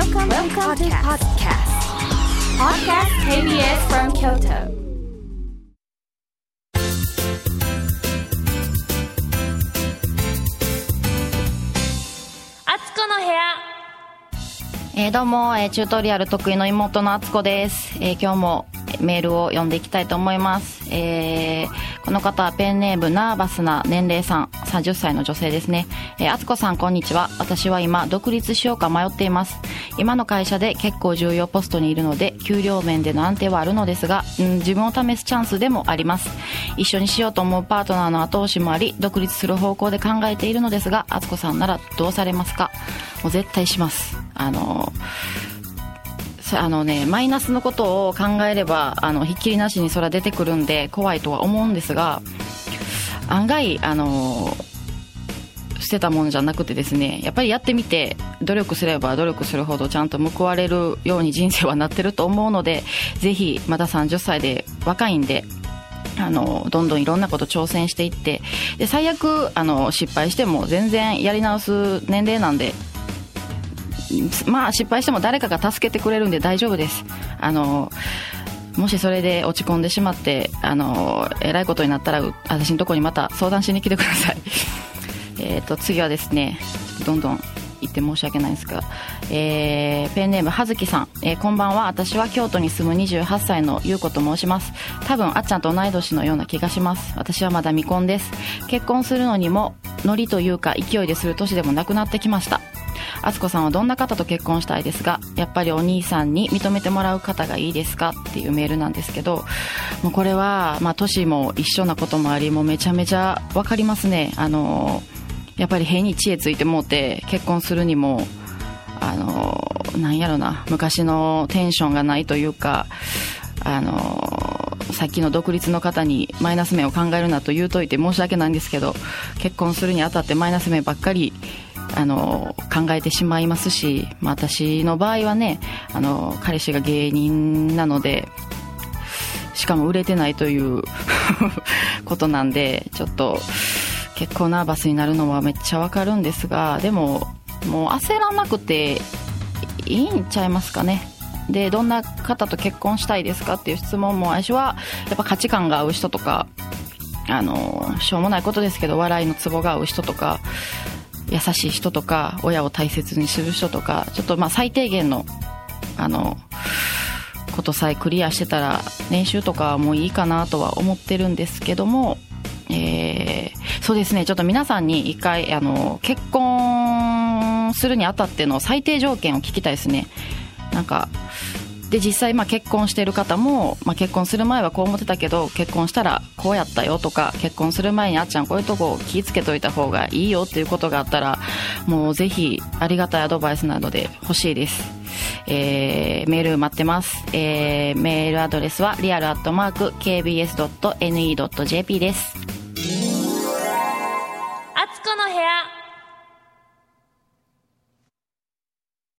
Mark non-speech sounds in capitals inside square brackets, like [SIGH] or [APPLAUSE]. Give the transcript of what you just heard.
Welcome, Welcome to podcast. Podcast KBS from Kyoto. あつこの部屋 えーどうも、えーチュートリアル得意の妹のあつこです、えー今日もメールを読んでいきたいと思います、えーこの方はペンネームナーバスな年齢さん。30歳の女性ですね、えーあつこさんこんにちは。私は今独立しようか迷っています。今の会社で結構重要ポストにいるので給料面での安定はあるのですが、うん、自分を試すチャンスでもあります。一緒にしようと思うパートナーの後押しもあり独立する方向で考えているのですがあつこさんならどうされますか？もう絶対します。あのあのねマイナスのことを考えればあのひっきりなしにそれは出てくるんで怖いとは思うんですが案外あの捨てたものじゃなくてですねやっぱりやってみて努力すれば努力するほどちゃんと報われるように人生はなってると思うのでぜひまだ30歳で若いんであのどんどんいろんなこと挑戦していってで最悪あの失敗しても全然やり直す年齢なんでまあ失敗しても誰かが助けてくれるんで大丈夫です。あのもしそれで落ち込んでしまってあのえらいことになったら私のとこにまた相談しに来てください。[LAUGHS] えっと次はですねちょっとどんどん言って申し訳ないんですが、えーペンネームはずきさん、えーこんばんは。私は京都に住む28歳のゆうこと申します。多分あっちゃんと同い年のような気がします。私はまだ未婚です。結婚するのにもノリというか勢いでする年でもなくなってきました。あつこさんはどんな方と結婚したいですがやっぱりお兄さんに認めてもらう方がいいですか？っていうメールなんですけどもうこれは、まあ、年も一緒なこともありもうめちゃめちゃ分かりますね。あのやっぱり変に知恵ついてもうて結婚するにもあのなんやろな昔のテンションがないというかあのさっきの独立の方にマイナス面を考えるなと言うといて申し訳ないんですけど結婚するにあたってマイナス面ばっかりあの考えてしまいますし、まあ、私の場合はねあの彼氏が芸人なのでしかも売れてないという [LAUGHS] ことなんでちょっと結構ナーバスになるのはめっちゃわかるんですがでももう焦らなくていいんちゃいますかね。でどんな方と結婚したいですか？っていう質問も私はやっぱ価値観が合う人とかあのしょうもないことですけど笑いのツボが合う人とか優しい人とか親を大切にする人とかちょっとまあ最低限のあのことさえクリアしてたら年収とかもういいかなとは思ってるんですけども、えーそうですね。ちょっと皆さんに一回あの結婚するにあたっての最低条件を聞きたいですね。なんかで実際まあ結婚している方も、まあ、結婚する前はこう思ってたけど結婚したらこうやったよとか結婚する前にあっちゃんこういうとこ気ぃつけといた方がいいよっていうことがあったらもうぜひありがたいアドバイスなどで欲しいです、えー、メール待ってます、えー、メールアドレスはリアルアットマーク KBS.NE.JP です。あつこの部屋。